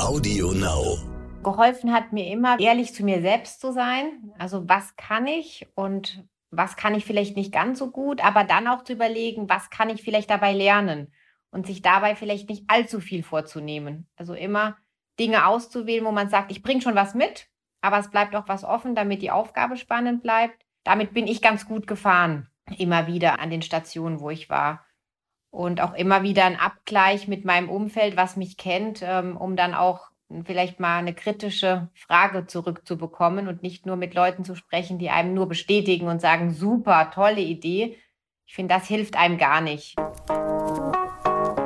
Audio Now. Geholfen hat mir immer, ehrlich zu mir selbst zu sein. Also was kann ich und was kann ich vielleicht nicht ganz so gut, aber dann auch zu überlegen, was kann ich vielleicht dabei lernen und sich dabei vielleicht nicht allzu viel vorzunehmen. Also immer Dinge auszuwählen, wo man sagt, ich bringe schon was mit, aber es bleibt auch was offen, damit die Aufgabe spannend bleibt. Damit bin ich ganz gut gefahren, immer wieder an den Stationen, wo ich war. Und auch immer wieder ein Abgleich mit meinem Umfeld, was mich kennt, ähm, um dann auch vielleicht mal eine kritische Frage zurückzubekommen und nicht nur mit Leuten zu sprechen, die einem nur bestätigen und sagen, super, tolle Idee. Ich finde, das hilft einem gar nicht.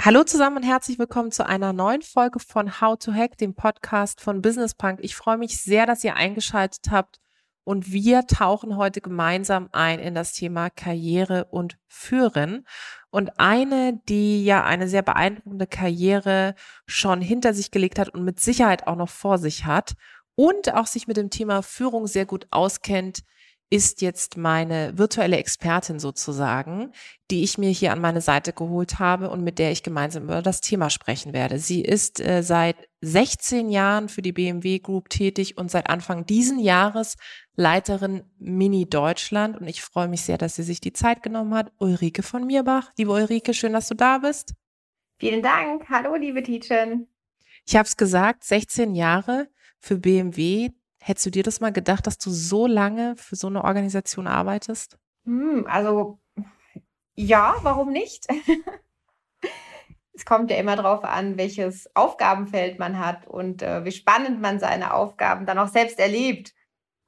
Hallo zusammen und herzlich willkommen zu einer neuen Folge von How to Hack, dem Podcast von Business Punk. Ich freue mich sehr, dass ihr eingeschaltet habt und wir tauchen heute gemeinsam ein in das Thema Karriere und Führen. Und eine, die ja eine sehr beeindruckende Karriere schon hinter sich gelegt hat und mit Sicherheit auch noch vor sich hat und auch sich mit dem Thema Führung sehr gut auskennt, ist jetzt meine virtuelle Expertin sozusagen, die ich mir hier an meine Seite geholt habe und mit der ich gemeinsam über das Thema sprechen werde. Sie ist äh, seit 16 Jahren für die BMW Group tätig und seit Anfang diesen Jahres Leiterin Mini Deutschland und ich freue mich sehr, dass sie sich die Zeit genommen hat. Ulrike von Mirbach. Liebe Ulrike, schön, dass du da bist. Vielen Dank. Hallo, liebe Tietjen. Ich habe es gesagt, 16 Jahre für BMW, Hättest du dir das mal gedacht, dass du so lange für so eine Organisation arbeitest? Hm, also ja, warum nicht? es kommt ja immer darauf an, welches Aufgabenfeld man hat und äh, wie spannend man seine Aufgaben dann auch selbst erlebt.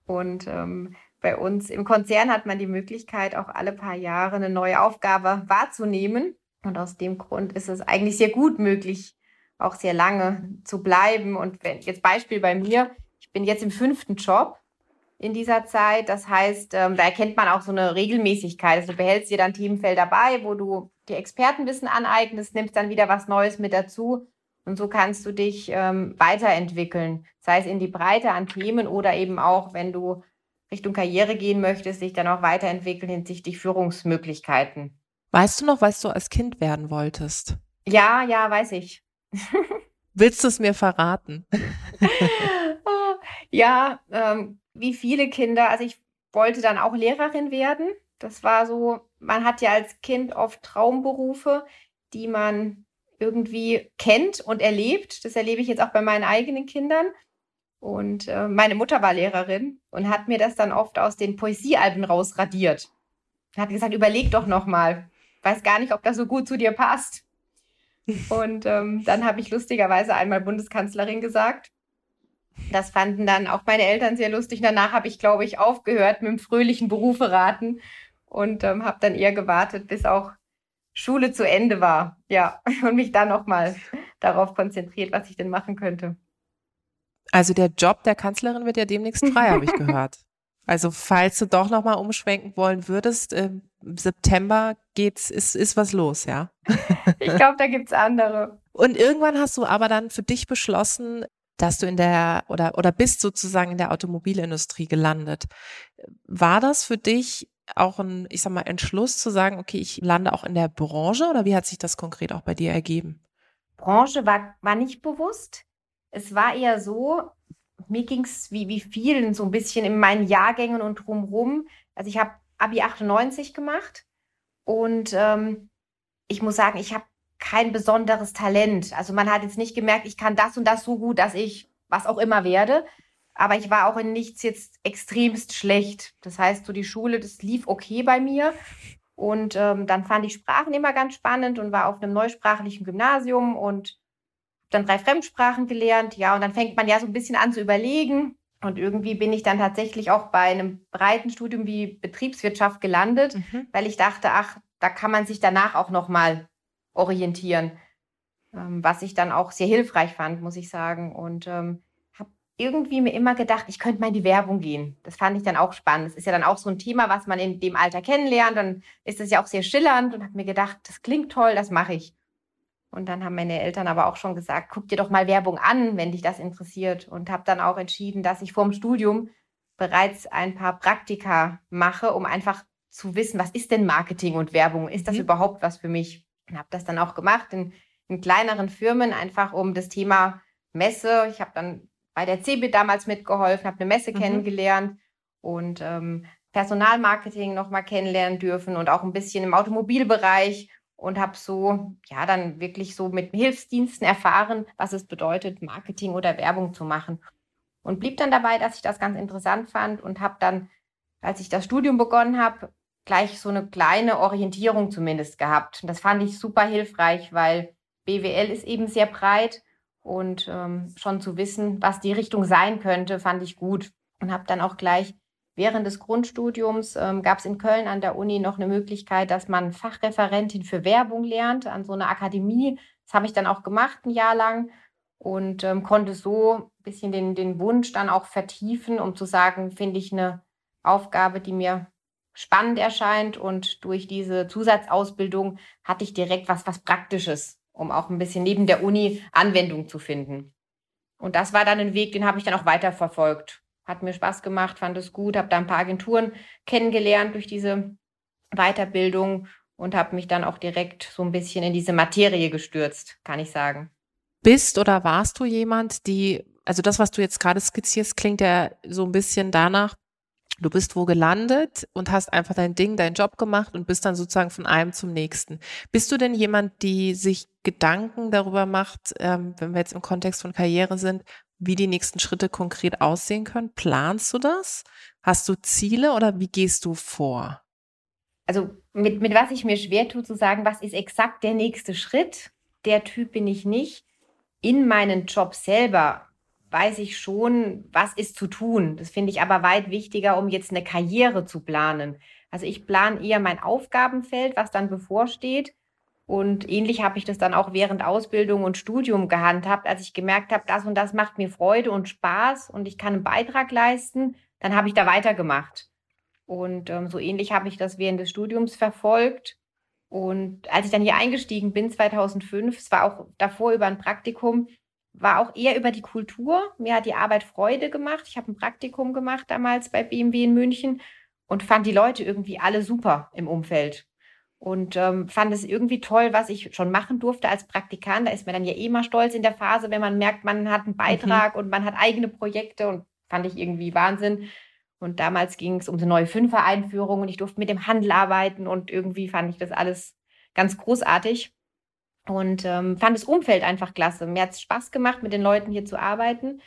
Und ähm, bei uns im Konzern hat man die Möglichkeit, auch alle paar Jahre eine neue Aufgabe wahrzunehmen. Und aus dem Grund ist es eigentlich sehr gut möglich, auch sehr lange zu bleiben. Und wenn jetzt Beispiel bei mir, ich bin jetzt im fünften Job in dieser Zeit. Das heißt, ähm, da erkennt man auch so eine Regelmäßigkeit. Also du behältst dir dann Themenfelder bei, wo du dir Expertenwissen aneignest, nimmst dann wieder was Neues mit dazu. Und so kannst du dich ähm, weiterentwickeln, sei es in die Breite an Themen oder eben auch, wenn du Richtung Karriere gehen möchtest, dich dann auch weiterentwickeln hinsichtlich Führungsmöglichkeiten. Weißt du noch, was du als Kind werden wolltest? Ja, ja, weiß ich. Willst du es mir verraten? Ja, ähm, wie viele Kinder. Also ich wollte dann auch Lehrerin werden. Das war so, man hat ja als Kind oft Traumberufe, die man irgendwie kennt und erlebt. Das erlebe ich jetzt auch bei meinen eigenen Kindern. Und äh, meine Mutter war Lehrerin und hat mir das dann oft aus den Poesiealben rausradiert. Hat gesagt, überleg doch noch mal. Weiß gar nicht, ob das so gut zu dir passt. Und ähm, dann habe ich lustigerweise einmal Bundeskanzlerin gesagt. Das fanden dann auch meine Eltern sehr lustig. Danach habe ich, glaube ich, aufgehört mit dem fröhlichen Berufe raten und ähm, habe dann eher gewartet, bis auch Schule zu Ende war. Ja, und mich dann nochmal darauf konzentriert, was ich denn machen könnte. Also der Job der Kanzlerin wird ja demnächst frei, habe ich gehört. Also falls du doch nochmal umschwenken wollen würdest, im September geht's, ist, ist was los, ja? Ich glaube, da gibt's andere. Und irgendwann hast du aber dann für dich beschlossen, dass du in der oder oder bist sozusagen in der Automobilindustrie gelandet. War das für dich auch ein, ich sag mal, Entschluss zu sagen, okay, ich lande auch in der Branche oder wie hat sich das konkret auch bei dir ergeben? Branche war, war nicht bewusst. Es war eher so, mir ging es wie, wie vielen so ein bisschen in meinen Jahrgängen und drumherum. Also ich habe Abi 98 gemacht und ähm, ich muss sagen, ich habe kein besonderes Talent. Also man hat jetzt nicht gemerkt, ich kann das und das so gut, dass ich was auch immer werde. Aber ich war auch in nichts jetzt extremst schlecht. Das heißt, so die Schule, das lief okay bei mir. Und ähm, dann fand ich Sprachen immer ganz spannend und war auf einem neusprachlichen Gymnasium und dann drei Fremdsprachen gelernt. Ja, und dann fängt man ja so ein bisschen an zu überlegen. Und irgendwie bin ich dann tatsächlich auch bei einem breiten Studium wie Betriebswirtschaft gelandet, mhm. weil ich dachte, ach, da kann man sich danach auch noch mal orientieren. ähm, was ich dann auch sehr hilfreich fand, muss ich sagen. Und ähm, habe irgendwie mir immer gedacht, ich könnte mal in die Werbung gehen. Das fand ich dann auch spannend. Das ist ja dann auch so ein Thema, was man in dem Alter kennenlernt. Dann ist es ja auch sehr schillernd und habe mir gedacht, das klingt toll, das mache ich. Und dann haben meine Eltern aber auch schon gesagt, guck dir doch mal Werbung an, wenn dich das interessiert. Und habe dann auch entschieden, dass ich vorm Studium bereits ein paar Praktika mache, um einfach zu wissen, was ist denn Marketing und Werbung? Ist das mhm. überhaupt was für mich? Und habe das dann auch gemacht in, in kleineren Firmen, einfach um das Thema Messe. Ich habe dann bei der CeBIT damals mitgeholfen, habe eine Messe mhm. kennengelernt und ähm, Personalmarketing nochmal kennenlernen dürfen und auch ein bisschen im Automobilbereich und habe so, ja, dann wirklich so mit Hilfsdiensten erfahren, was es bedeutet, Marketing oder Werbung zu machen. Und blieb dann dabei, dass ich das ganz interessant fand und habe dann, als ich das Studium begonnen habe, gleich so eine kleine Orientierung zumindest gehabt. Und das fand ich super hilfreich, weil BWL ist eben sehr breit und ähm, schon zu wissen, was die Richtung sein könnte, fand ich gut. Und habe dann auch gleich Während des Grundstudiums ähm, gab es in Köln an der Uni noch eine Möglichkeit, dass man Fachreferentin für Werbung lernt an so einer Akademie. Das habe ich dann auch gemacht, ein Jahr lang und ähm, konnte so ein bisschen den, den Wunsch dann auch vertiefen, um zu sagen, finde ich eine Aufgabe, die mir spannend erscheint. Und durch diese Zusatzausbildung hatte ich direkt was, was Praktisches, um auch ein bisschen neben der Uni Anwendung zu finden. Und das war dann ein Weg, den habe ich dann auch weiterverfolgt. Hat mir Spaß gemacht, fand es gut, habe da ein paar Agenturen kennengelernt durch diese Weiterbildung und habe mich dann auch direkt so ein bisschen in diese Materie gestürzt, kann ich sagen. Bist oder warst du jemand, die, also das, was du jetzt gerade skizzierst, klingt ja so ein bisschen danach, du bist wo gelandet und hast einfach dein Ding, deinen Job gemacht und bist dann sozusagen von einem zum nächsten. Bist du denn jemand, die sich Gedanken darüber macht, ähm, wenn wir jetzt im Kontext von Karriere sind, wie die nächsten Schritte konkret aussehen können? Planst du das? Hast du Ziele oder wie gehst du vor? Also mit, mit was ich mir schwer tue zu sagen, was ist exakt der nächste Schritt? Der Typ bin ich nicht. In meinen Job selber weiß ich schon, was ist zu tun. Das finde ich aber weit wichtiger, um jetzt eine Karriere zu planen. Also ich plane eher mein Aufgabenfeld, was dann bevorsteht und ähnlich habe ich das dann auch während Ausbildung und Studium gehandhabt, als ich gemerkt habe, das und das macht mir Freude und Spaß und ich kann einen Beitrag leisten, dann habe ich da weitergemacht. Und ähm, so ähnlich habe ich das während des Studiums verfolgt. Und als ich dann hier eingestiegen bin, 2005, es war auch davor über ein Praktikum, war auch eher über die Kultur. Mir hat die Arbeit Freude gemacht. Ich habe ein Praktikum gemacht damals bei BMW in München und fand die Leute irgendwie alle super im Umfeld und ähm, fand es irgendwie toll, was ich schon machen durfte als Praktikant. Da ist man dann ja eh mal stolz in der Phase, wenn man merkt, man hat einen mhm. Beitrag mhm. und man hat eigene Projekte und fand ich irgendwie Wahnsinn. Und damals ging es um eine neue Fünfer-Einführung und ich durfte mit dem Handel arbeiten und irgendwie fand ich das alles ganz großartig und ähm, fand das Umfeld einfach klasse. Mir hat es Spaß gemacht, mit den Leuten hier zu arbeiten.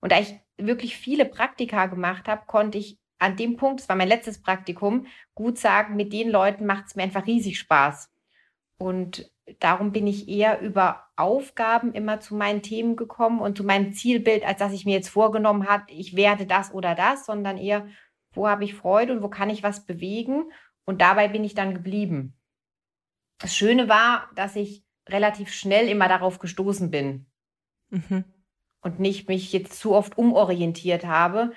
Und da ich wirklich viele Praktika gemacht habe, konnte ich an dem Punkt, das war mein letztes Praktikum, gut sagen, mit den Leuten macht es mir einfach riesig Spaß. Und darum bin ich eher über Aufgaben immer zu meinen Themen gekommen und zu meinem Zielbild, als dass ich mir jetzt vorgenommen habe, ich werde das oder das, sondern eher, wo habe ich Freude und wo kann ich was bewegen. Und dabei bin ich dann geblieben. Das Schöne war, dass ich relativ schnell immer darauf gestoßen bin mhm. und nicht mich jetzt zu oft umorientiert habe,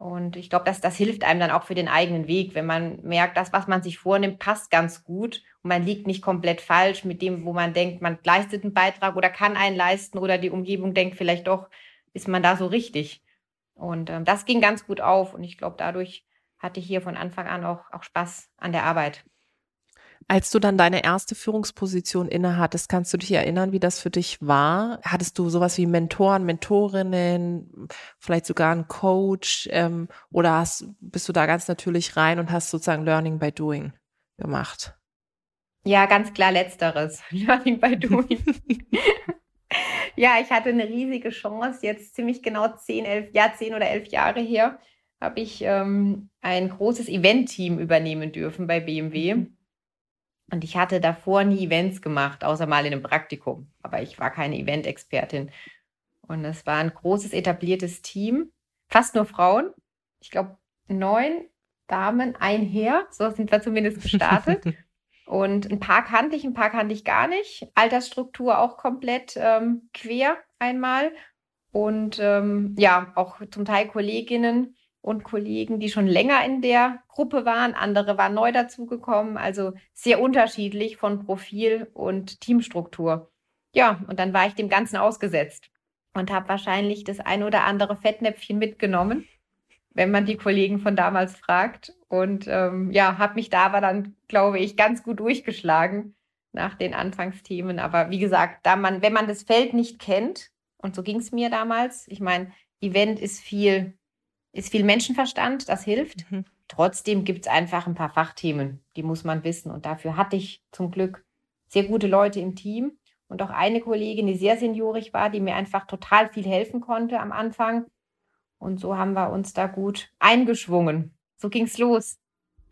und ich glaube, dass das hilft einem dann auch für den eigenen Weg, wenn man merkt, das, was man sich vornimmt, passt ganz gut und man liegt nicht komplett falsch mit dem, wo man denkt, man leistet einen Beitrag oder kann einen leisten oder die Umgebung denkt vielleicht doch, ist man da so richtig. Und ähm, das ging ganz gut auf und ich glaube, dadurch hatte ich hier von Anfang an auch, auch Spaß an der Arbeit. Als du dann deine erste Führungsposition innehattest, kannst du dich erinnern, wie das für dich war? Hattest du sowas wie Mentoren, Mentorinnen, vielleicht sogar einen Coach ähm, oder hast, bist du da ganz natürlich rein und hast sozusagen Learning by Doing gemacht? Ja, ganz klar letzteres. Learning by Doing. ja, ich hatte eine riesige Chance, jetzt ziemlich genau zehn, elf, ja, zehn oder elf Jahre her, habe ich ähm, ein großes Event-Team übernehmen dürfen bei BMW. Mhm. Und ich hatte davor nie Events gemacht, außer mal in einem Praktikum. Aber ich war keine Event-Expertin. Und es war ein großes etabliertes Team, fast nur Frauen. Ich glaube, neun Damen, ein Herr. So sind wir zumindest gestartet. Und ein paar kannte ich, ein paar kannte ich gar nicht. Altersstruktur auch komplett ähm, quer einmal. Und ähm, ja, auch zum Teil Kolleginnen und Kollegen, die schon länger in der Gruppe waren. Andere waren neu dazugekommen. Also sehr unterschiedlich von Profil und Teamstruktur. Ja, und dann war ich dem Ganzen ausgesetzt und habe wahrscheinlich das ein oder andere Fettnäpfchen mitgenommen, wenn man die Kollegen von damals fragt. Und ähm, ja, habe mich da aber dann, glaube ich, ganz gut durchgeschlagen nach den Anfangsthemen. Aber wie gesagt, da man, wenn man das Feld nicht kennt, und so ging es mir damals, ich meine, Event ist viel, ist viel Menschenverstand, das hilft. Mhm. Trotzdem gibt es einfach ein paar Fachthemen, die muss man wissen. Und dafür hatte ich zum Glück sehr gute Leute im Team und auch eine Kollegin, die sehr seniorig war, die mir einfach total viel helfen konnte am Anfang. Und so haben wir uns da gut eingeschwungen. So ging es los.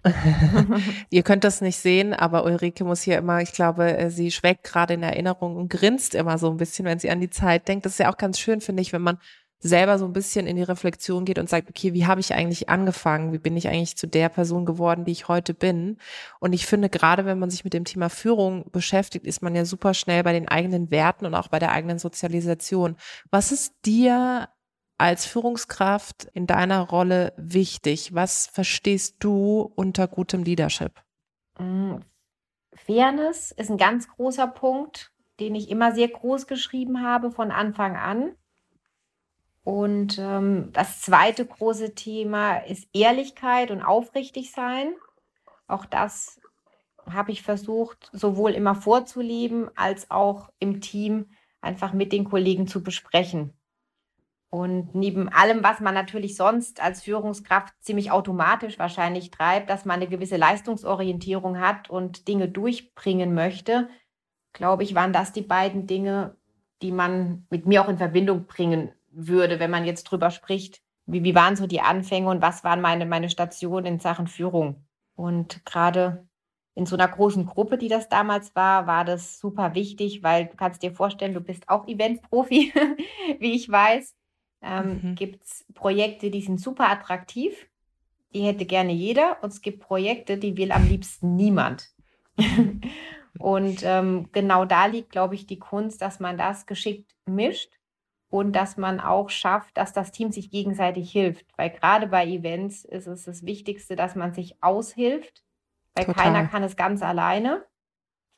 Ihr könnt das nicht sehen, aber Ulrike muss hier immer, ich glaube, äh, sie schweckt gerade in Erinnerung und grinst immer so ein bisschen, wenn sie an die Zeit denkt. Das ist ja auch ganz schön, finde ich, wenn man selber so ein bisschen in die Reflexion geht und sagt, okay, wie habe ich eigentlich angefangen? Wie bin ich eigentlich zu der Person geworden, die ich heute bin? Und ich finde, gerade wenn man sich mit dem Thema Führung beschäftigt, ist man ja super schnell bei den eigenen Werten und auch bei der eigenen Sozialisation. Was ist dir als Führungskraft in deiner Rolle wichtig? Was verstehst du unter gutem Leadership? Mm, Fairness ist ein ganz großer Punkt, den ich immer sehr groß geschrieben habe von Anfang an. Und ähm, das zweite große Thema ist Ehrlichkeit und aufrichtig sein. Auch das habe ich versucht, sowohl immer vorzuleben als auch im Team einfach mit den Kollegen zu besprechen. Und neben allem, was man natürlich sonst als Führungskraft ziemlich automatisch wahrscheinlich treibt, dass man eine gewisse Leistungsorientierung hat und Dinge durchbringen möchte, glaube ich, waren das die beiden Dinge, die man mit mir auch in Verbindung bringen würde, wenn man jetzt drüber spricht, wie, wie waren so die Anfänge und was waren meine, meine Stationen in Sachen Führung. Und gerade in so einer großen Gruppe, die das damals war, war das super wichtig, weil du kannst dir vorstellen, du bist auch Event-Profi, wie ich weiß. Ähm, mhm. Gibt es Projekte, die sind super attraktiv, die hätte gerne jeder. Und es gibt Projekte, die will am liebsten niemand. und ähm, genau da liegt, glaube ich, die Kunst, dass man das geschickt mischt und dass man auch schafft, dass das Team sich gegenseitig hilft. Weil gerade bei Events ist es das Wichtigste, dass man sich aushilft, weil Total. keiner kann es ganz alleine.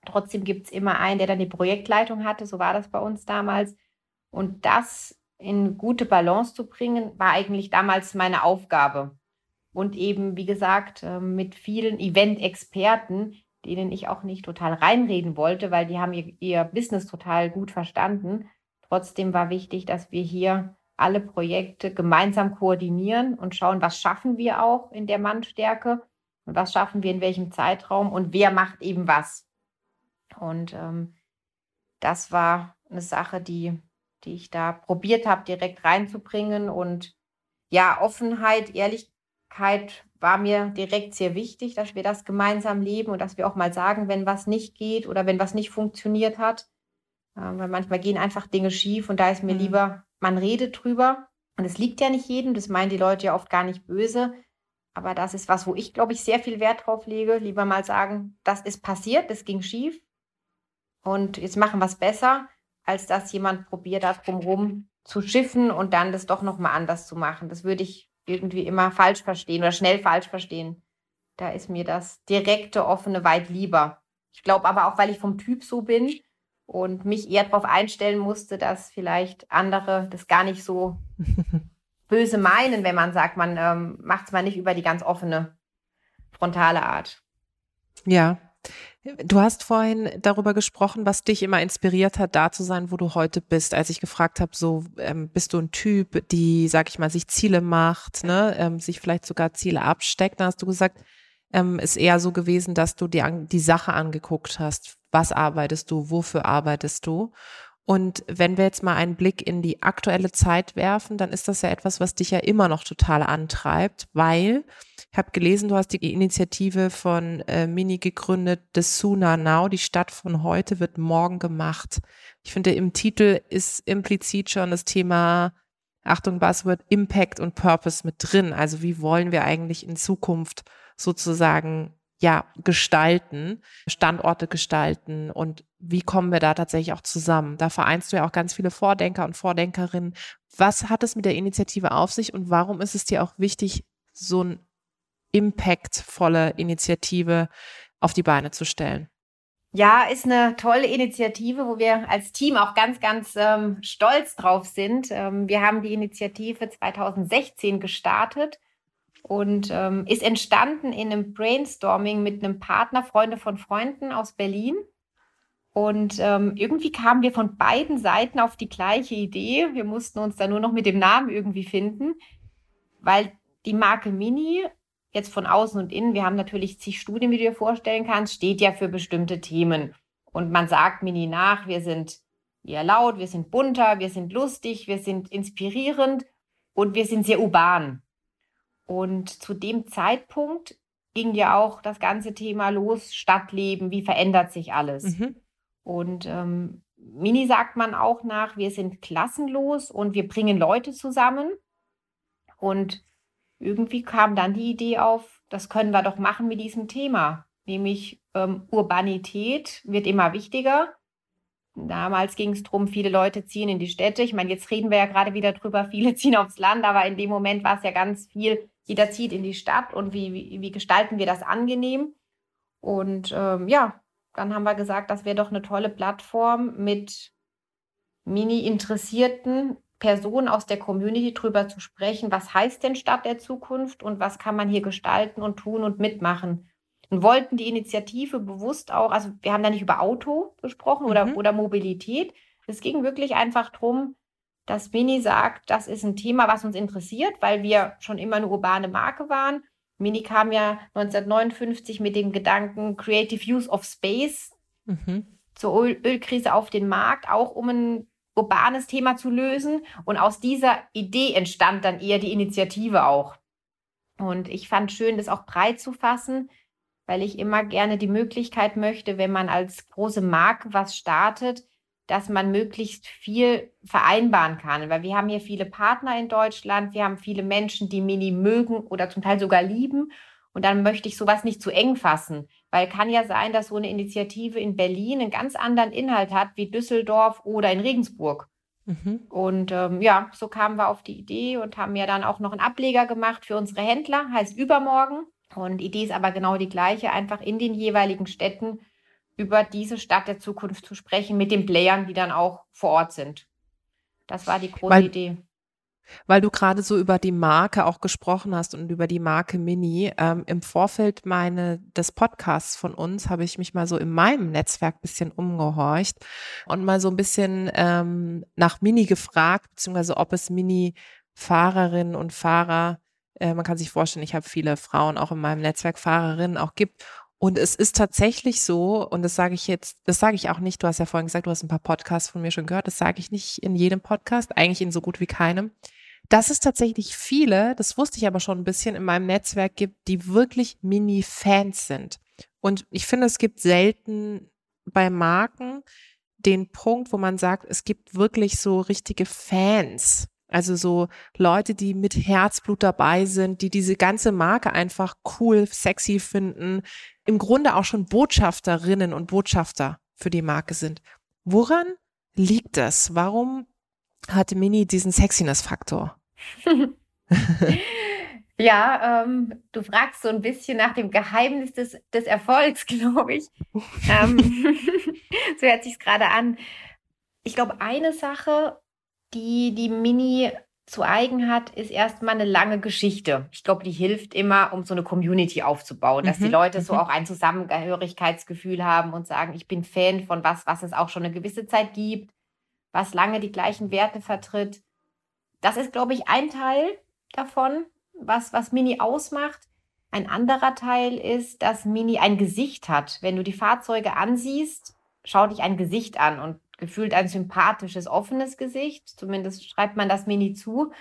Trotzdem gibt es immer einen, der dann die Projektleitung hatte, so war das bei uns damals. Und das in gute Balance zu bringen, war eigentlich damals meine Aufgabe. Und eben, wie gesagt, ähm, mit vielen Event-Experten, denen ich auch nicht total reinreden wollte, weil die haben ihr, ihr Business total gut verstanden Trotzdem war wichtig, dass wir hier alle Projekte gemeinsam koordinieren und schauen, was schaffen wir auch in der Mannstärke und was schaffen wir in welchem Zeitraum und wer macht eben was. Und ähm, das war eine Sache, die, die ich da probiert habe, direkt reinzubringen. Und ja, Offenheit, Ehrlichkeit war mir direkt sehr wichtig, dass wir das gemeinsam leben und dass wir auch mal sagen, wenn was nicht geht oder wenn was nicht funktioniert hat. Weil manchmal gehen einfach Dinge schief und da ist mir mhm. lieber, man redet drüber. Und es liegt ja nicht jedem, das meinen die Leute ja oft gar nicht böse. Aber das ist was, wo ich, glaube ich, sehr viel Wert drauf lege. Lieber mal sagen, das ist passiert, das ging schief und jetzt machen wir es besser, als dass jemand probiert, da drumherum zu schiffen und dann das doch nochmal anders zu machen. Das würde ich irgendwie immer falsch verstehen oder schnell falsch verstehen. Da ist mir das direkte, offene weit lieber. Ich glaube aber auch, weil ich vom Typ so bin, und mich eher darauf einstellen musste, dass vielleicht andere das gar nicht so böse meinen, wenn man sagt, man ähm, macht es mal nicht über die ganz offene, frontale Art. Ja. Du hast vorhin darüber gesprochen, was dich immer inspiriert hat, da zu sein, wo du heute bist. Als ich gefragt habe, so ähm, bist du ein Typ, die, sag ich mal, sich Ziele macht, ne, ähm, sich vielleicht sogar Ziele absteckt, dann hast du gesagt, ähm, ist eher so gewesen, dass du die, die Sache angeguckt hast. Was arbeitest du? Wofür arbeitest du? Und wenn wir jetzt mal einen Blick in die aktuelle Zeit werfen, dann ist das ja etwas, was dich ja immer noch total antreibt, weil ich habe gelesen, du hast die Initiative von äh, Mini gegründet, The Sooner Now, die Stadt von heute wird morgen gemacht. Ich finde, im Titel ist implizit schon das Thema, Achtung, Buzzword, Impact und Purpose mit drin. Also wie wollen wir eigentlich in Zukunft sozusagen ja, gestalten, Standorte gestalten und wie kommen wir da tatsächlich auch zusammen? Da vereinst du ja auch ganz viele Vordenker und Vordenkerinnen. Was hat es mit der Initiative auf sich und warum ist es dir auch wichtig, so eine impactvolle Initiative auf die Beine zu stellen? Ja, ist eine tolle Initiative, wo wir als Team auch ganz, ganz ähm, stolz drauf sind. Ähm, wir haben die Initiative 2016 gestartet und ähm, ist entstanden in einem Brainstorming mit einem Partner, Freunde von Freunden aus Berlin. Und ähm, irgendwie kamen wir von beiden Seiten auf die gleiche Idee. Wir mussten uns da nur noch mit dem Namen irgendwie finden, weil die Marke Mini jetzt von außen und innen, wir haben natürlich zig Studien, wie du dir vorstellen kannst, steht ja für bestimmte Themen. Und man sagt Mini nach, wir sind eher laut, wir sind bunter, wir sind lustig, wir sind inspirierend und wir sind sehr urban. Und zu dem Zeitpunkt ging ja auch das ganze Thema los, Stadtleben, wie verändert sich alles. Mhm. Und ähm, Mini sagt man auch nach, wir sind klassenlos und wir bringen Leute zusammen. Und irgendwie kam dann die Idee auf, das können wir doch machen mit diesem Thema, nämlich ähm, Urbanität wird immer wichtiger. Damals ging es darum, viele Leute ziehen in die Städte. Ich meine, jetzt reden wir ja gerade wieder drüber, viele ziehen aufs Land, aber in dem Moment war es ja ganz viel, jeder zieht in die Stadt und wie, wie, wie gestalten wir das angenehm? Und ähm, ja, dann haben wir gesagt, das wäre doch eine tolle Plattform mit Mini-Interessierten, Personen aus der Community drüber zu sprechen, was heißt denn Stadt der Zukunft und was kann man hier gestalten und tun und mitmachen. Und wollten die Initiative bewusst auch, also wir haben da nicht über Auto gesprochen oder, mhm. oder Mobilität. Es ging wirklich einfach darum, dass Mini sagt, das ist ein Thema, was uns interessiert, weil wir schon immer eine urbane Marke waren. Mini kam ja 1959 mit dem Gedanken Creative Use of Space mhm. zur Ölkrise auf den Markt, auch um ein urbanes Thema zu lösen. Und aus dieser Idee entstand dann eher die Initiative auch. Und ich fand schön, das auch breit zu fassen, weil ich immer gerne die Möglichkeit möchte, wenn man als große Marke was startet, dass man möglichst viel vereinbaren kann. Weil wir haben hier viele Partner in Deutschland, wir haben viele Menschen, die Mini mögen oder zum Teil sogar lieben. Und dann möchte ich sowas nicht zu eng fassen, weil kann ja sein, dass so eine Initiative in Berlin einen ganz anderen Inhalt hat wie Düsseldorf oder in Regensburg. Mhm. Und ähm, ja, so kamen wir auf die Idee und haben ja dann auch noch einen Ableger gemacht für unsere Händler, heißt übermorgen. Und die Idee ist aber genau die gleiche, einfach in den jeweiligen Städten über diese Stadt der Zukunft zu sprechen mit den Playern, die dann auch vor Ort sind. Das war die große weil, Idee. Weil du gerade so über die Marke auch gesprochen hast und über die Marke Mini. Ähm, Im Vorfeld meine, des Podcasts von uns habe ich mich mal so in meinem Netzwerk ein bisschen umgehorcht und mal so ein bisschen ähm, nach Mini gefragt, beziehungsweise ob es Mini-Fahrerinnen und Fahrer, äh, man kann sich vorstellen, ich habe viele Frauen auch in meinem Netzwerk Fahrerinnen auch gibt und es ist tatsächlich so, und das sage ich jetzt, das sage ich auch nicht, du hast ja vorhin gesagt, du hast ein paar Podcasts von mir schon gehört, das sage ich nicht in jedem Podcast, eigentlich in so gut wie keinem, dass es tatsächlich viele, das wusste ich aber schon ein bisschen in meinem Netzwerk gibt, die wirklich Mini-Fans sind. Und ich finde, es gibt selten bei Marken den Punkt, wo man sagt, es gibt wirklich so richtige Fans. Also so Leute, die mit Herzblut dabei sind, die diese ganze Marke einfach cool, sexy finden, im Grunde auch schon Botschafterinnen und Botschafter für die Marke sind. Woran liegt das? Warum hat Mini diesen Sexiness-Faktor? ja, ähm, du fragst so ein bisschen nach dem Geheimnis des, des Erfolgs, glaube ich. ähm, so hört sich gerade an. Ich glaube, eine Sache, die die Mini zu eigen hat, ist erstmal eine lange Geschichte. Ich glaube, die hilft immer, um so eine Community aufzubauen, dass mhm. die Leute so mhm. auch ein Zusammengehörigkeitsgefühl haben und sagen, ich bin Fan von was, was es auch schon eine gewisse Zeit gibt, was lange die gleichen Werte vertritt. Das ist, glaube ich, ein Teil davon, was, was Mini ausmacht. Ein anderer Teil ist, dass Mini ein Gesicht hat. Wenn du die Fahrzeuge ansiehst, schau dich ein Gesicht an und gefühlt ein sympathisches, offenes Gesicht. Zumindest schreibt man das Mini zu.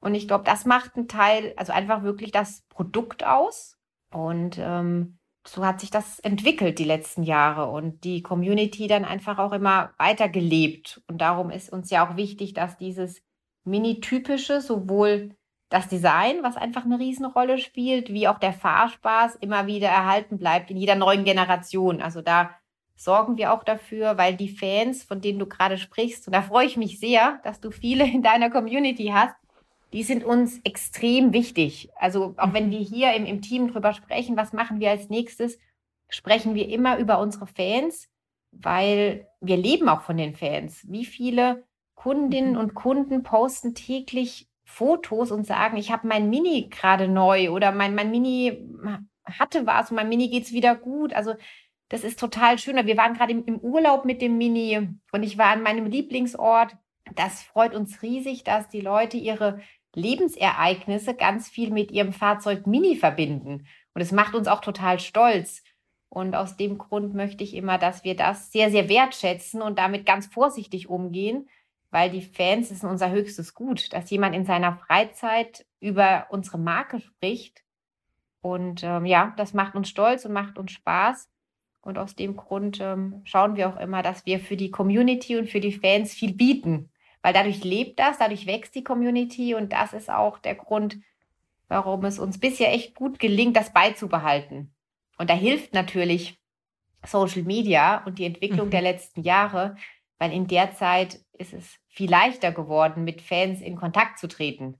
Und ich glaube, das macht einen Teil, also einfach wirklich das Produkt aus. Und ähm, so hat sich das entwickelt die letzten Jahre und die Community dann einfach auch immer weiter gelebt. Und darum ist uns ja auch wichtig, dass dieses Mini-typische, sowohl das Design, was einfach eine Riesenrolle spielt, wie auch der Fahrspaß immer wieder erhalten bleibt in jeder neuen Generation. Also da sorgen wir auch dafür, weil die Fans, von denen du gerade sprichst, und da freue ich mich sehr, dass du viele in deiner Community hast, die sind uns extrem wichtig. Also auch wenn wir hier im, im Team drüber sprechen, was machen wir als nächstes, sprechen wir immer über unsere Fans, weil wir leben auch von den Fans. Wie viele Kundinnen und Kunden posten täglich Fotos und sagen, ich habe mein Mini gerade neu oder mein, mein Mini hatte was und mein Mini geht es wieder gut. Also das ist total schön. Wir waren gerade im, Urlaub mit dem Mini und ich war an meinem Lieblingsort. Das freut uns riesig, dass die Leute ihre Lebensereignisse ganz viel mit ihrem Fahrzeug Mini verbinden. Und es macht uns auch total stolz. Und aus dem Grund möchte ich immer, dass wir das sehr, sehr wertschätzen und damit ganz vorsichtig umgehen, weil die Fans sind unser höchstes Gut, dass jemand in seiner Freizeit über unsere Marke spricht. Und ähm, ja, das macht uns stolz und macht uns Spaß. Und aus dem Grund ähm, schauen wir auch immer, dass wir für die Community und für die Fans viel bieten weil dadurch lebt das, dadurch wächst die Community und das ist auch der Grund, warum es uns bisher echt gut gelingt, das beizubehalten. Und da hilft natürlich Social Media und die Entwicklung mhm. der letzten Jahre, weil in der Zeit ist es viel leichter geworden, mit Fans in Kontakt zu treten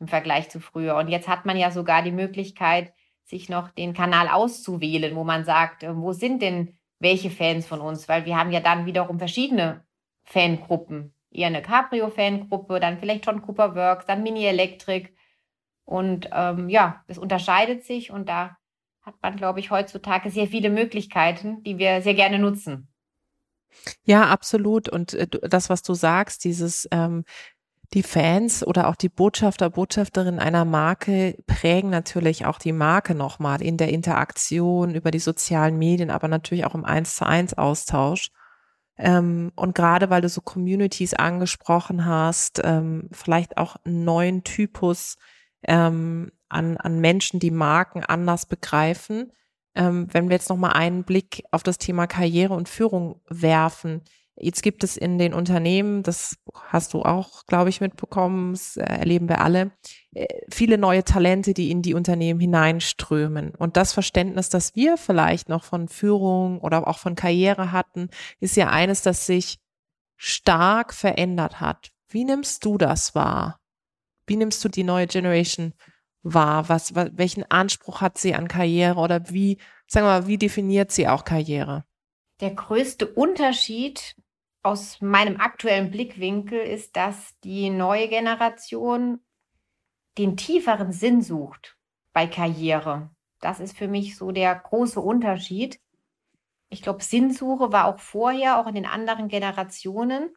im Vergleich zu früher. Und jetzt hat man ja sogar die Möglichkeit, sich noch den Kanal auszuwählen, wo man sagt, äh, wo sind denn welche Fans von uns? Weil wir haben ja dann wiederum verschiedene Fangruppen eher eine Cabrio-Fangruppe, dann vielleicht John Cooper Works, dann Mini Electric. Und ähm, ja, das unterscheidet sich und da hat man, glaube ich, heutzutage sehr viele Möglichkeiten, die wir sehr gerne nutzen. Ja, absolut. Und äh, das, was du sagst, dieses ähm, die Fans oder auch die Botschafter, Botschafterinnen einer Marke prägen natürlich auch die Marke nochmal in der Interaktion über die sozialen Medien, aber natürlich auch im Eins zu eins Austausch. Ähm, und gerade weil du so Communities angesprochen hast, ähm, vielleicht auch einen neuen Typus ähm, an, an Menschen, die Marken anders begreifen. Ähm, wenn wir jetzt nochmal einen Blick auf das Thema Karriere und Führung werfen, Jetzt gibt es in den Unternehmen, das hast du auch, glaube ich, mitbekommen, das äh, erleben wir alle, äh, viele neue Talente, die in die Unternehmen hineinströmen. Und das Verständnis, das wir vielleicht noch von Führung oder auch von Karriere hatten, ist ja eines, das sich stark verändert hat. Wie nimmst du das wahr? Wie nimmst du die neue Generation wahr? Was, welchen Anspruch hat sie an Karriere oder wie, sagen wir mal, wie definiert sie auch Karriere? Der größte Unterschied aus meinem aktuellen Blickwinkel ist, dass die neue Generation den tieferen Sinn sucht bei Karriere. Das ist für mich so der große Unterschied. Ich glaube, Sinnsuche war auch vorher, auch in den anderen Generationen,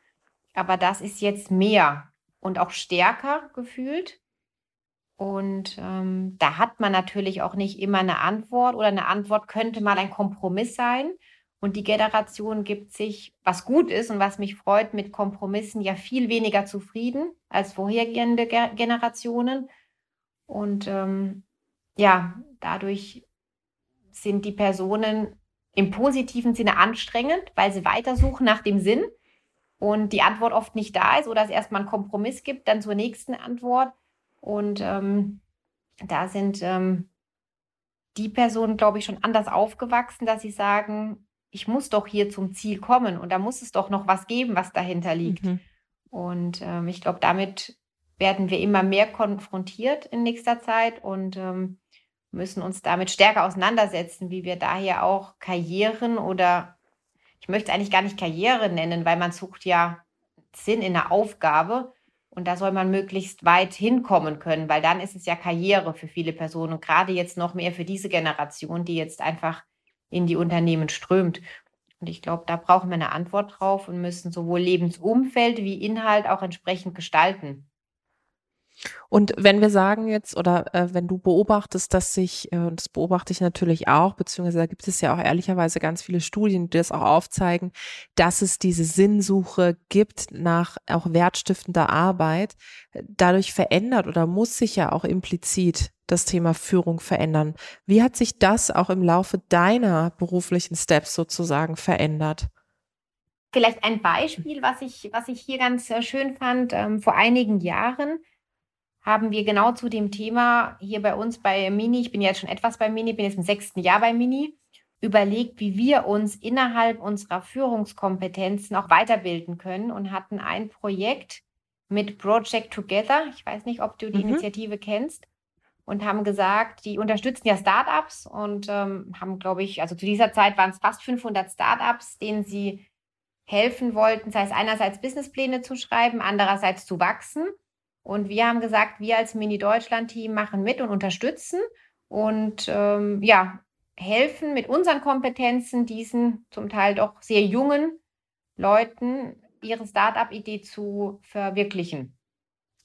aber das ist jetzt mehr und auch stärker gefühlt. Und ähm, da hat man natürlich auch nicht immer eine Antwort oder eine Antwort könnte mal ein Kompromiss sein. Und die Generation gibt sich, was gut ist und was mich freut, mit Kompromissen ja viel weniger zufrieden als vorhergehende Ge Generationen. Und ähm, ja, dadurch sind die Personen im positiven Sinne anstrengend, weil sie weitersuchen nach dem Sinn und die Antwort oft nicht da ist oder es erstmal einen Kompromiss gibt, dann zur nächsten Antwort. Und ähm, da sind ähm, die Personen, glaube ich, schon anders aufgewachsen, dass sie sagen, ich muss doch hier zum Ziel kommen und da muss es doch noch was geben, was dahinter liegt. Mhm. Und ähm, ich glaube, damit werden wir immer mehr konfrontiert in nächster Zeit und ähm, müssen uns damit stärker auseinandersetzen, wie wir daher auch Karrieren oder ich möchte eigentlich gar nicht Karriere nennen, weil man sucht ja Sinn in der Aufgabe und da soll man möglichst weit hinkommen können, weil dann ist es ja Karriere für viele Personen und gerade jetzt noch mehr für diese Generation, die jetzt einfach in die Unternehmen strömt. Und ich glaube, da brauchen wir eine Antwort drauf und müssen sowohl Lebensumfeld wie Inhalt auch entsprechend gestalten. Und wenn wir sagen jetzt oder äh, wenn du beobachtest, dass sich, äh, und das beobachte ich natürlich auch, beziehungsweise da gibt es ja auch ehrlicherweise ganz viele Studien, die das auch aufzeigen, dass es diese Sinnsuche gibt nach auch wertstiftender Arbeit, dadurch verändert oder muss sich ja auch implizit das Thema Führung verändern. Wie hat sich das auch im Laufe deiner beruflichen Steps sozusagen verändert? Vielleicht ein Beispiel, was ich, was ich hier ganz äh, schön fand. Ähm, vor einigen Jahren haben wir genau zu dem Thema hier bei uns bei Mini, ich bin jetzt schon etwas bei Mini, bin jetzt im sechsten Jahr bei Mini, überlegt, wie wir uns innerhalb unserer Führungskompetenzen auch weiterbilden können und hatten ein Projekt mit Project Together. Ich weiß nicht, ob du die mhm. Initiative kennst. Und haben gesagt, die unterstützen ja Startups und ähm, haben, glaube ich, also zu dieser Zeit waren es fast 500 Startups, denen sie helfen wollten, sei es einerseits Businesspläne zu schreiben, andererseits zu wachsen. Und wir haben gesagt, wir als Mini-Deutschland-Team machen mit und unterstützen und ähm, ja, helfen mit unseren Kompetenzen diesen zum Teil doch sehr jungen Leuten ihre Startup-Idee zu verwirklichen.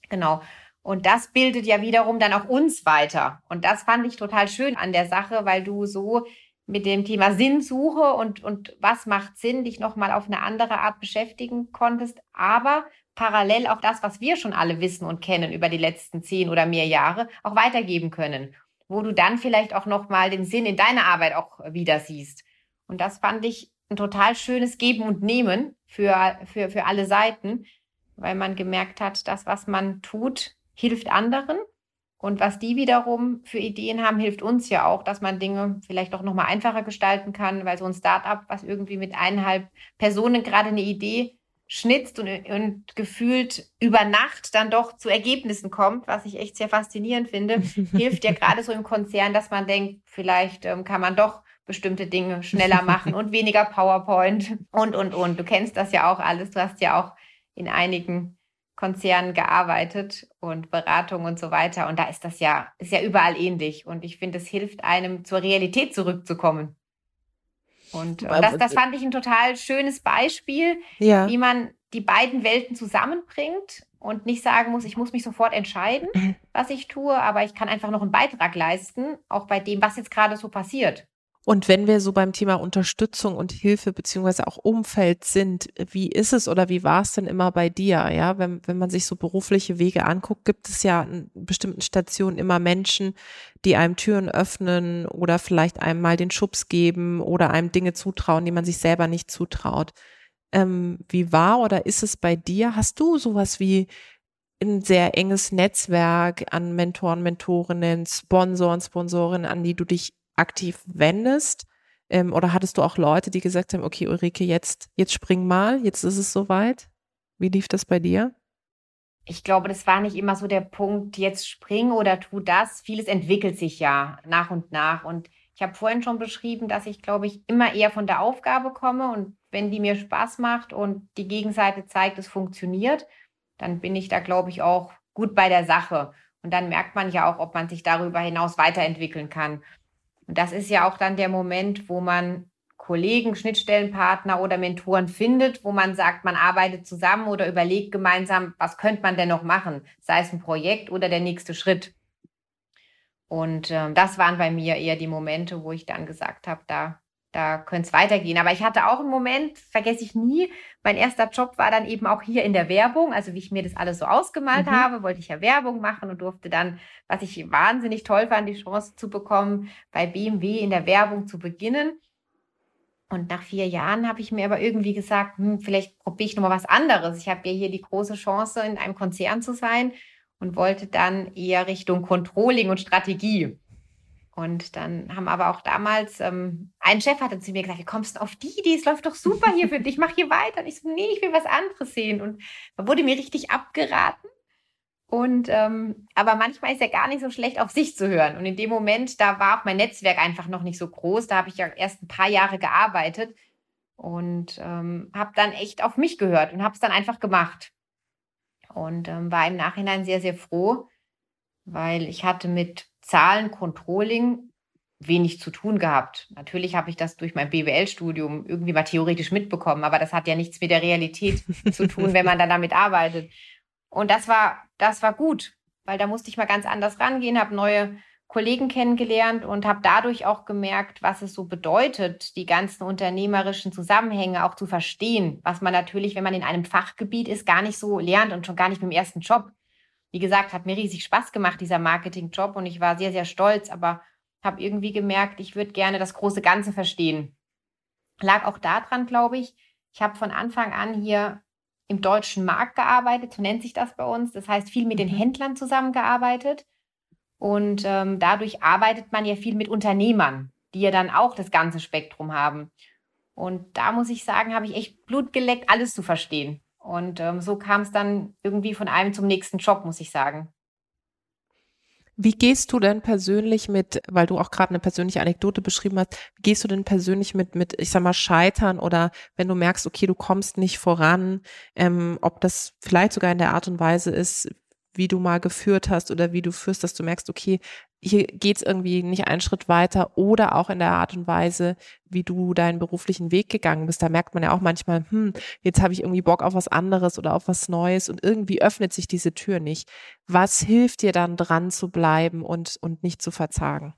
Genau. Und das bildet ja wiederum dann auch uns weiter. Und das fand ich total schön an der Sache, weil du so mit dem Thema Sinnsuche und, und was macht Sinn, dich nochmal auf eine andere Art beschäftigen konntest, aber parallel auch das, was wir schon alle wissen und kennen über die letzten zehn oder mehr Jahre, auch weitergeben können, wo du dann vielleicht auch nochmal den Sinn in deiner Arbeit auch wieder siehst. Und das fand ich ein total schönes Geben und Nehmen für, für, für alle Seiten, weil man gemerkt hat, das, was man tut, hilft anderen und was die wiederum für Ideen haben, hilft uns ja auch, dass man Dinge vielleicht auch nochmal einfacher gestalten kann, weil so ein Startup, was irgendwie mit eineinhalb Personen gerade eine Idee schnitzt und, und gefühlt über Nacht dann doch zu Ergebnissen kommt, was ich echt sehr faszinierend finde, hilft ja gerade so im Konzern, dass man denkt, vielleicht ähm, kann man doch bestimmte Dinge schneller machen und weniger PowerPoint und, und, und. Du kennst das ja auch alles. Du hast ja auch in einigen Konzernen gearbeitet und Beratung und so weiter. Und da ist das ja, ist ja überall ähnlich. Und ich finde, es hilft einem, zur Realität zurückzukommen. Und, und das, das fand ich ein total schönes Beispiel, ja. wie man die beiden Welten zusammenbringt und nicht sagen muss, ich muss mich sofort entscheiden, mhm. was ich tue, aber ich kann einfach noch einen Beitrag leisten, auch bei dem, was jetzt gerade so passiert. Und wenn wir so beim Thema Unterstützung und Hilfe beziehungsweise auch Umfeld sind, wie ist es oder wie war es denn immer bei dir? Ja, wenn, wenn man sich so berufliche Wege anguckt, gibt es ja an bestimmten Stationen immer Menschen, die einem Türen öffnen oder vielleicht einem mal den Schubs geben oder einem Dinge zutrauen, die man sich selber nicht zutraut. Ähm, wie war oder ist es bei dir? Hast du sowas wie ein sehr enges Netzwerk an Mentoren, Mentorinnen, Sponsoren, Sponsorinnen, an die du dich aktiv wendest? Ähm, oder hattest du auch Leute, die gesagt haben, okay, Ulrike, jetzt, jetzt spring mal, jetzt ist es soweit? Wie lief das bei dir? Ich glaube, das war nicht immer so der Punkt, jetzt spring oder tu das. Vieles entwickelt sich ja nach und nach. Und ich habe vorhin schon beschrieben, dass ich, glaube ich, immer eher von der Aufgabe komme. Und wenn die mir Spaß macht und die Gegenseite zeigt, es funktioniert, dann bin ich da, glaube ich, auch gut bei der Sache. Und dann merkt man ja auch, ob man sich darüber hinaus weiterentwickeln kann. Und das ist ja auch dann der Moment, wo man Kollegen, Schnittstellenpartner oder Mentoren findet, wo man sagt, man arbeitet zusammen oder überlegt gemeinsam, was könnte man denn noch machen, sei es ein Projekt oder der nächste Schritt. Und äh, das waren bei mir eher die Momente, wo ich dann gesagt habe, da da könnte es weitergehen. Aber ich hatte auch einen Moment, vergesse ich nie, mein erster Job war dann eben auch hier in der Werbung. Also wie ich mir das alles so ausgemalt mhm. habe, wollte ich ja Werbung machen und durfte dann, was ich wahnsinnig toll fand, die Chance zu bekommen, bei BMW in der Werbung zu beginnen. Und nach vier Jahren habe ich mir aber irgendwie gesagt, hm, vielleicht probiere ich nochmal was anderes. Ich habe ja hier die große Chance, in einem Konzern zu sein und wollte dann eher Richtung Controlling und Strategie. Und dann haben aber auch damals, ähm, ein Chef hatte zu mir gesagt, wie kommst du auf die Idee? Es läuft doch super hier für dich, mach hier weiter. Und ich so, nee, ich will was anderes sehen. Und da wurde mir richtig abgeraten. Und ähm, aber manchmal ist ja gar nicht so schlecht, auf sich zu hören. Und in dem Moment, da war auch mein Netzwerk einfach noch nicht so groß. Da habe ich ja erst ein paar Jahre gearbeitet und ähm, habe dann echt auf mich gehört und habe es dann einfach gemacht. Und ähm, war im Nachhinein sehr, sehr froh, weil ich hatte mit Zahlen, Controlling wenig zu tun gehabt. Natürlich habe ich das durch mein BWL-Studium irgendwie mal theoretisch mitbekommen, aber das hat ja nichts mit der Realität zu tun, wenn man dann damit arbeitet. Und das war, das war gut, weil da musste ich mal ganz anders rangehen, habe neue Kollegen kennengelernt und habe dadurch auch gemerkt, was es so bedeutet, die ganzen unternehmerischen Zusammenhänge auch zu verstehen, was man natürlich, wenn man in einem Fachgebiet ist, gar nicht so lernt und schon gar nicht mit dem ersten Job wie gesagt, hat mir riesig Spaß gemacht, dieser Marketingjob und ich war sehr, sehr stolz, aber habe irgendwie gemerkt, ich würde gerne das große Ganze verstehen. Lag auch daran, glaube ich, ich habe von Anfang an hier im deutschen Markt gearbeitet, so nennt sich das bei uns. Das heißt, viel mit den mhm. Händlern zusammengearbeitet. Und ähm, dadurch arbeitet man ja viel mit Unternehmern, die ja dann auch das ganze Spektrum haben. Und da muss ich sagen, habe ich echt Blut geleckt, alles zu verstehen. Und ähm, so kam es dann irgendwie von einem zum nächsten Job, muss ich sagen. Wie gehst du denn persönlich mit, weil du auch gerade eine persönliche Anekdote beschrieben hast, wie gehst du denn persönlich mit, mit, ich sag mal, Scheitern oder wenn du merkst, okay, du kommst nicht voran, ähm, ob das vielleicht sogar in der Art und Weise ist, wie du mal geführt hast oder wie du führst, dass du merkst, okay, hier geht's irgendwie nicht einen Schritt weiter oder auch in der Art und Weise, wie du deinen beruflichen Weg gegangen bist. Da merkt man ja auch manchmal, hm, jetzt habe ich irgendwie Bock auf was anderes oder auf was Neues und irgendwie öffnet sich diese Tür nicht. Was hilft dir dann dran zu bleiben und, und nicht zu verzagen?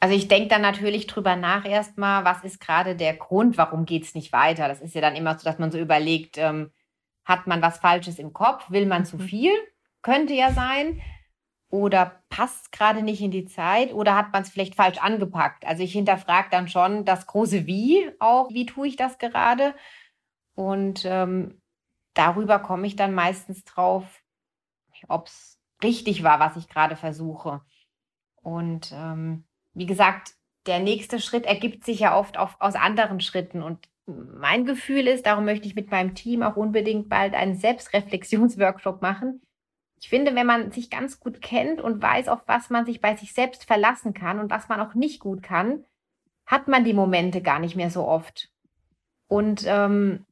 Also ich denke dann natürlich drüber nach erstmal, was ist gerade der Grund, warum geht's nicht weiter? Das ist ja dann immer so, dass man so überlegt, ähm, hat man was Falsches im Kopf? Will man zu mhm. viel? Könnte ja sein. Oder passt gerade nicht in die Zeit? Oder hat man es vielleicht falsch angepackt? Also ich hinterfrage dann schon das große Wie auch. Wie tue ich das gerade? Und ähm, darüber komme ich dann meistens drauf, ob es richtig war, was ich gerade versuche. Und ähm, wie gesagt, der nächste Schritt ergibt sich ja oft auf, aus anderen Schritten. Und mein Gefühl ist, darum möchte ich mit meinem Team auch unbedingt bald einen Selbstreflexionsworkshop machen. Ich finde, wenn man sich ganz gut kennt und weiß, auf was man sich bei sich selbst verlassen kann und was man auch nicht gut kann, hat man die Momente gar nicht mehr so oft. Und ähm,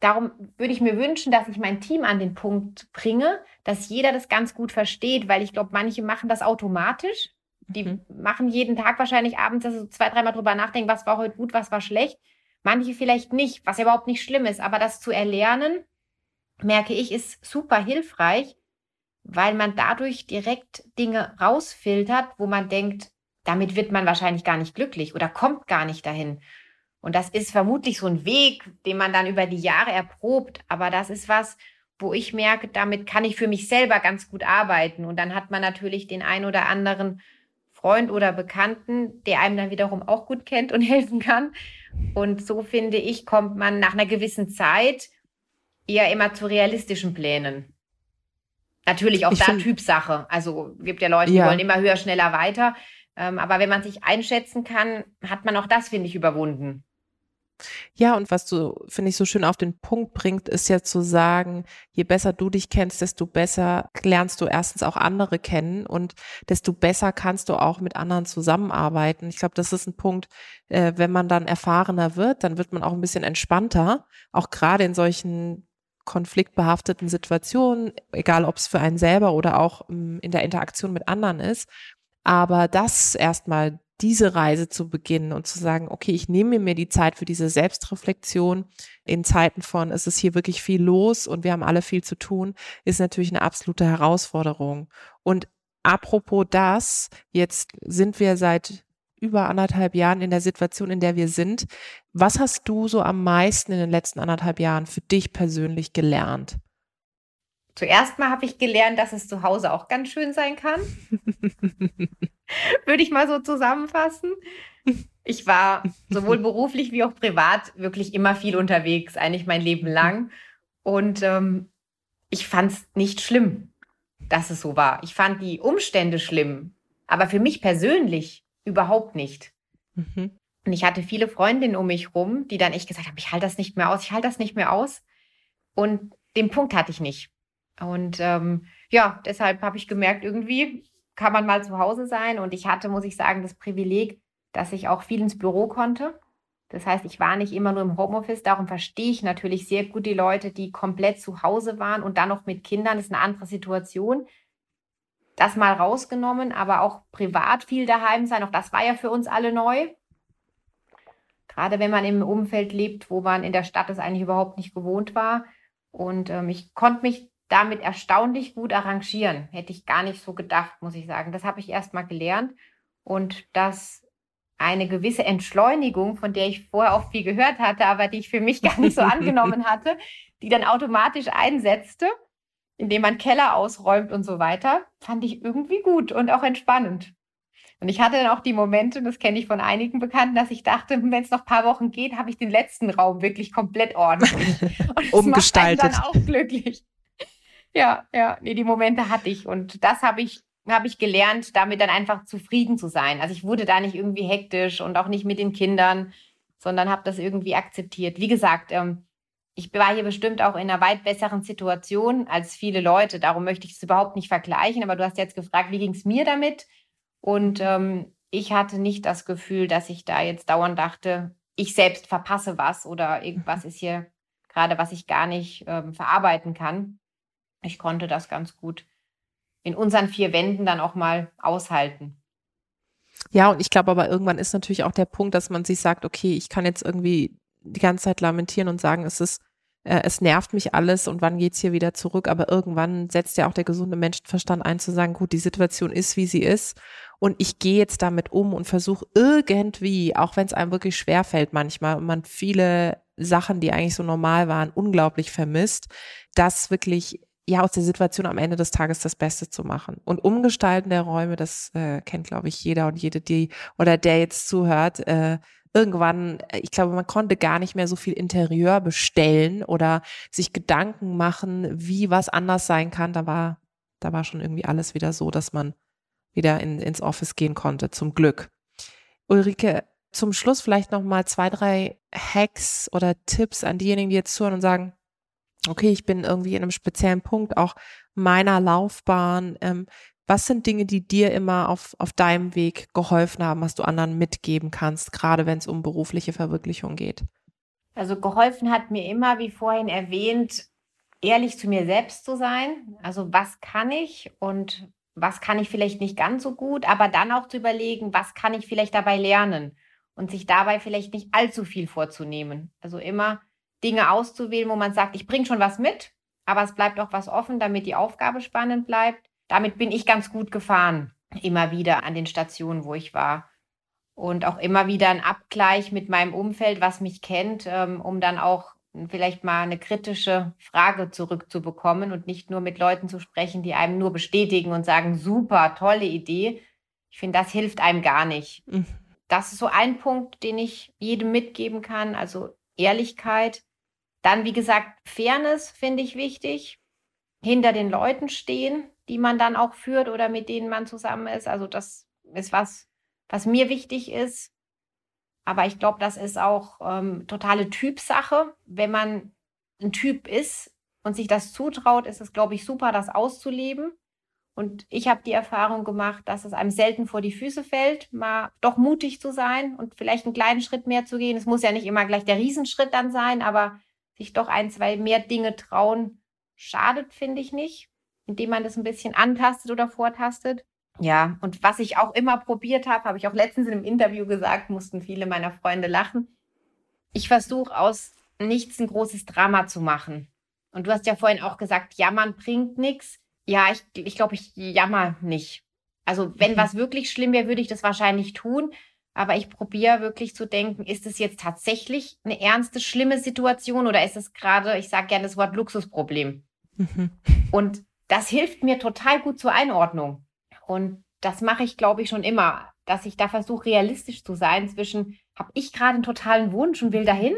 darum würde ich mir wünschen, dass ich mein Team an den Punkt bringe, dass jeder das ganz gut versteht, weil ich glaube, manche machen das automatisch. Die mhm. machen jeden Tag wahrscheinlich abends, dass sie zwei, dreimal drüber nachdenken, was war heute gut, was war schlecht. Manche vielleicht nicht, was ja überhaupt nicht schlimm ist, aber das zu erlernen, merke ich, ist super hilfreich, weil man dadurch direkt Dinge rausfiltert, wo man denkt, damit wird man wahrscheinlich gar nicht glücklich oder kommt gar nicht dahin. Und das ist vermutlich so ein Weg, den man dann über die Jahre erprobt, aber das ist was, wo ich merke, damit kann ich für mich selber ganz gut arbeiten. Und dann hat man natürlich den ein oder anderen Freund oder Bekannten, der einem dann wiederum auch gut kennt und helfen kann. Und so finde ich, kommt man nach einer gewissen Zeit eher immer zu realistischen Plänen. Natürlich auch ich da find, Typsache. Also gibt ja Leute, die ja. wollen immer höher, schneller weiter. Ähm, aber wenn man sich einschätzen kann, hat man auch das, finde ich, überwunden. Ja, und was du, finde ich, so schön auf den Punkt bringt, ist ja zu sagen, je besser du dich kennst, desto besser lernst du erstens auch andere kennen und desto besser kannst du auch mit anderen zusammenarbeiten. Ich glaube, das ist ein Punkt, äh, wenn man dann erfahrener wird, dann wird man auch ein bisschen entspannter, auch gerade in solchen konfliktbehafteten Situationen, egal ob es für einen selber oder auch ähm, in der Interaktion mit anderen ist. Aber das erstmal diese Reise zu beginnen und zu sagen, okay, ich nehme mir die Zeit für diese Selbstreflexion in Zeiten von, es ist hier wirklich viel los und wir haben alle viel zu tun, ist natürlich eine absolute Herausforderung. Und apropos das, jetzt sind wir seit über anderthalb Jahren in der Situation, in der wir sind. Was hast du so am meisten in den letzten anderthalb Jahren für dich persönlich gelernt? Zuerst mal habe ich gelernt, dass es zu Hause auch ganz schön sein kann. Würde ich mal so zusammenfassen. Ich war sowohl beruflich wie auch privat wirklich immer viel unterwegs, eigentlich mein Leben lang. Und ähm, ich fand es nicht schlimm, dass es so war. Ich fand die Umstände schlimm. Aber für mich persönlich überhaupt nicht. Mhm. Und ich hatte viele Freundinnen um mich rum, die dann echt gesagt haben, ich halte das nicht mehr aus, ich halte das nicht mehr aus. Und den Punkt hatte ich nicht. Und ähm, ja, deshalb habe ich gemerkt, irgendwie kann man mal zu Hause sein. Und ich hatte, muss ich sagen, das Privileg, dass ich auch viel ins Büro konnte. Das heißt, ich war nicht immer nur im Homeoffice. Darum verstehe ich natürlich sehr gut die Leute, die komplett zu Hause waren und dann noch mit Kindern. Das ist eine andere Situation das mal rausgenommen, aber auch privat viel daheim sein, auch das war ja für uns alle neu. Gerade wenn man im Umfeld lebt, wo man in der Stadt es eigentlich überhaupt nicht gewohnt war. Und ähm, ich konnte mich damit erstaunlich gut arrangieren. Hätte ich gar nicht so gedacht, muss ich sagen. Das habe ich erst mal gelernt. Und dass eine gewisse Entschleunigung, von der ich vorher auch viel gehört hatte, aber die ich für mich gar nicht so angenommen hatte, die dann automatisch einsetzte indem man Keller ausräumt und so weiter, fand ich irgendwie gut und auch entspannend. Und ich hatte dann auch die Momente, das kenne ich von einigen Bekannten, dass ich dachte, wenn es noch ein paar Wochen geht, habe ich den letzten Raum wirklich komplett ordentlich. Und das Umgestaltet. Macht dann auch glücklich. Ja, ja, nee, die Momente hatte ich. Und das habe ich, habe ich gelernt, damit dann einfach zufrieden zu sein. Also ich wurde da nicht irgendwie hektisch und auch nicht mit den Kindern, sondern habe das irgendwie akzeptiert. Wie gesagt, ähm, ich war hier bestimmt auch in einer weit besseren Situation als viele Leute. Darum möchte ich es überhaupt nicht vergleichen. Aber du hast jetzt gefragt, wie ging es mir damit? Und ähm, ich hatte nicht das Gefühl, dass ich da jetzt dauernd dachte, ich selbst verpasse was oder irgendwas mhm. ist hier gerade, was ich gar nicht ähm, verarbeiten kann. Ich konnte das ganz gut in unseren vier Wänden dann auch mal aushalten. Ja, und ich glaube aber irgendwann ist natürlich auch der Punkt, dass man sich sagt, okay, ich kann jetzt irgendwie die ganze Zeit lamentieren und sagen, es ist, äh, es nervt mich alles und wann geht's hier wieder zurück. Aber irgendwann setzt ja auch der gesunde Menschenverstand ein zu sagen, gut, die Situation ist, wie sie ist. Und ich gehe jetzt damit um und versuche irgendwie, auch wenn es einem wirklich schwer fällt manchmal und man viele Sachen, die eigentlich so normal waren, unglaublich vermisst, das wirklich ja aus der Situation am Ende des Tages das Beste zu machen. Und umgestalten der Räume, das äh, kennt, glaube ich, jeder und jede, die oder der jetzt zuhört, äh, irgendwann, äh, ich glaube, man konnte gar nicht mehr so viel Interieur bestellen oder sich Gedanken machen, wie was anders sein kann. Da war, da war schon irgendwie alles wieder so, dass man wieder in, ins Office gehen konnte, zum Glück. Ulrike, zum Schluss vielleicht noch mal zwei, drei Hacks oder Tipps an diejenigen, die jetzt zuhören und sagen, okay, ich bin irgendwie in einem speziellen Punkt auch meiner Laufbahn. Ähm, was sind Dinge, die dir immer auf, auf deinem Weg geholfen haben, was du anderen mitgeben kannst, gerade wenn es um berufliche Verwirklichung geht? Also geholfen hat mir immer, wie vorhin erwähnt, ehrlich zu mir selbst zu sein. Also was kann ich und was kann ich vielleicht nicht ganz so gut, aber dann auch zu überlegen, was kann ich vielleicht dabei lernen und sich dabei vielleicht nicht allzu viel vorzunehmen. Also immer Dinge auszuwählen, wo man sagt, ich bringe schon was mit, aber es bleibt auch was offen, damit die Aufgabe spannend bleibt damit bin ich ganz gut gefahren, immer wieder an den Stationen, wo ich war. Und auch immer wieder ein Abgleich mit meinem Umfeld, was mich kennt, ähm, um dann auch vielleicht mal eine kritische Frage zurückzubekommen und nicht nur mit Leuten zu sprechen, die einem nur bestätigen und sagen, super, tolle Idee. Ich finde, das hilft einem gar nicht. Mhm. Das ist so ein Punkt, den ich jedem mitgeben kann, also Ehrlichkeit. Dann, wie gesagt, Fairness finde ich wichtig. Hinter den Leuten stehen, die man dann auch führt oder mit denen man zusammen ist. Also das ist was, was mir wichtig ist. Aber ich glaube, das ist auch ähm, totale Typsache. Wenn man ein Typ ist und sich das zutraut, ist es, glaube ich, super, das auszuleben. Und ich habe die Erfahrung gemacht, dass es einem selten vor die Füße fällt, mal doch mutig zu sein und vielleicht einen kleinen Schritt mehr zu gehen. Es muss ja nicht immer gleich der Riesenschritt dann sein, aber sich doch ein, zwei mehr Dinge trauen, schadet, finde ich nicht indem man das ein bisschen antastet oder vortastet. Ja, und was ich auch immer probiert habe, habe ich auch letztens in einem Interview gesagt, mussten viele meiner Freunde lachen. Ich versuche aus nichts ein großes Drama zu machen. Und du hast ja vorhin auch gesagt, jammern bringt nichts. Ja, ich, ich glaube, ich jammer nicht. Also wenn mhm. was wirklich schlimm wäre, würde ich das wahrscheinlich tun. Aber ich probiere wirklich zu denken, ist es jetzt tatsächlich eine ernste, schlimme Situation oder ist es gerade, ich sage gerne das Wort Luxusproblem. Mhm. Und das hilft mir total gut zur Einordnung. Und das mache ich, glaube ich, schon immer, dass ich da versuche, realistisch zu sein zwischen, habe ich gerade einen totalen Wunsch und will dahin?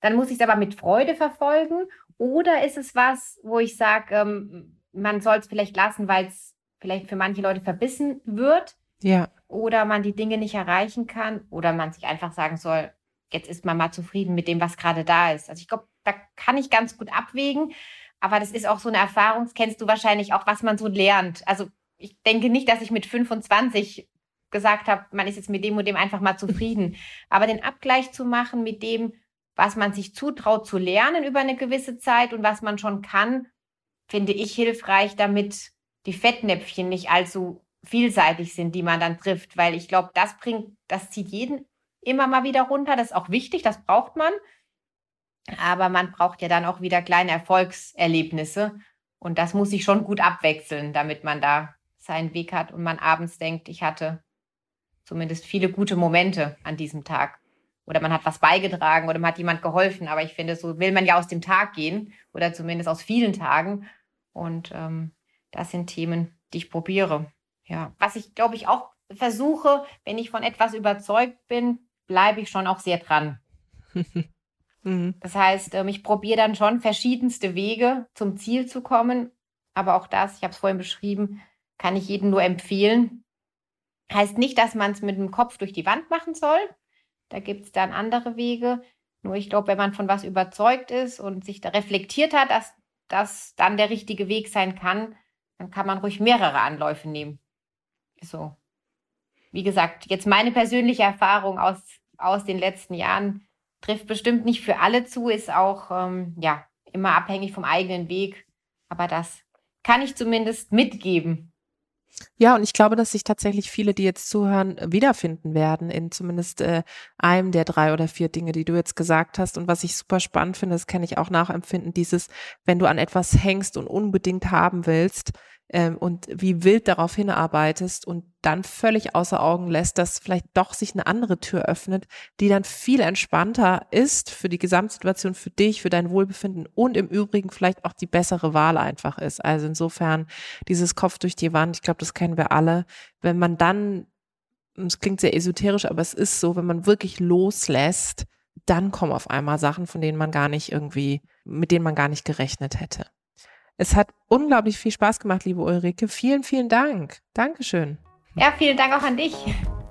Dann muss ich es aber mit Freude verfolgen. Oder ist es was, wo ich sage, ähm, man soll es vielleicht lassen, weil es vielleicht für manche Leute verbissen wird? Ja. Oder man die Dinge nicht erreichen kann? Oder man sich einfach sagen soll, jetzt ist man mal zufrieden mit dem, was gerade da ist. Also ich glaube, da kann ich ganz gut abwägen. Aber das ist auch so eine Erfahrung, das kennst du wahrscheinlich auch, was man so lernt. Also ich denke nicht, dass ich mit 25 gesagt habe, man ist jetzt mit dem und dem einfach mal zufrieden. Aber den Abgleich zu machen mit dem, was man sich zutraut zu lernen über eine gewisse Zeit und was man schon kann, finde ich hilfreich, damit die Fettnäpfchen nicht allzu vielseitig sind, die man dann trifft. Weil ich glaube, das bringt, das zieht jeden immer mal wieder runter. Das ist auch wichtig, das braucht man. Aber man braucht ja dann auch wieder kleine Erfolgserlebnisse. Und das muss sich schon gut abwechseln, damit man da seinen Weg hat und man abends denkt, ich hatte zumindest viele gute Momente an diesem Tag. Oder man hat was beigetragen oder man hat jemand geholfen. Aber ich finde, so will man ja aus dem Tag gehen oder zumindest aus vielen Tagen. Und ähm, das sind Themen, die ich probiere. Ja, was ich glaube ich auch versuche, wenn ich von etwas überzeugt bin, bleibe ich schon auch sehr dran. mhm. Das heißt, ähm, ich probiere dann schon verschiedenste Wege zum Ziel zu kommen. Aber auch das, ich habe es vorhin beschrieben, kann ich jedem nur empfehlen. Heißt nicht, dass man es mit dem Kopf durch die Wand machen soll. Da gibt es dann andere Wege. Nur ich glaube, wenn man von was überzeugt ist und sich da reflektiert hat, dass das dann der richtige Weg sein kann, dann kann man ruhig mehrere Anläufe nehmen. So. Wie gesagt, jetzt meine persönliche Erfahrung aus, aus den letzten Jahren trifft bestimmt nicht für alle zu, ist auch ähm, ja immer abhängig vom eigenen Weg. Aber das kann ich zumindest mitgeben. Ja, und ich glaube, dass sich tatsächlich viele, die jetzt zuhören, wiederfinden werden in zumindest äh, einem der drei oder vier Dinge, die du jetzt gesagt hast. Und was ich super spannend finde, das kann ich auch nachempfinden, dieses, wenn du an etwas hängst und unbedingt haben willst, ähm, und wie wild darauf hinarbeitest und dann völlig außer Augen lässt, dass vielleicht doch sich eine andere Tür öffnet, die dann viel entspannter ist für die Gesamtsituation, für dich, für dein Wohlbefinden und im Übrigen vielleicht auch die bessere Wahl einfach ist. Also insofern dieses Kopf durch die Wand, ich glaube, das kennen wir alle. Wenn man dann, es klingt sehr esoterisch, aber es ist so, wenn man wirklich loslässt, dann kommen auf einmal Sachen, von denen man gar nicht irgendwie, mit denen man gar nicht gerechnet hätte. Es hat unglaublich viel Spaß gemacht, liebe Ulrike. Vielen, vielen Dank. Dankeschön. Ja, vielen Dank auch an dich.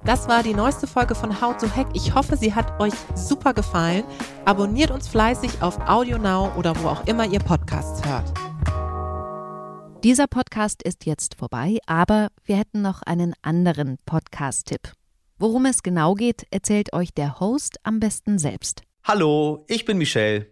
Das war die neueste Folge von How to Hack. Ich hoffe, sie hat euch super gefallen. Abonniert uns fleißig auf AudioNow oder wo auch immer ihr Podcasts hört. Dieser Podcast ist jetzt vorbei, aber wir hätten noch einen anderen Podcast-Tipp. Worum es genau geht, erzählt euch der Host am besten selbst. Hallo, ich bin Michelle.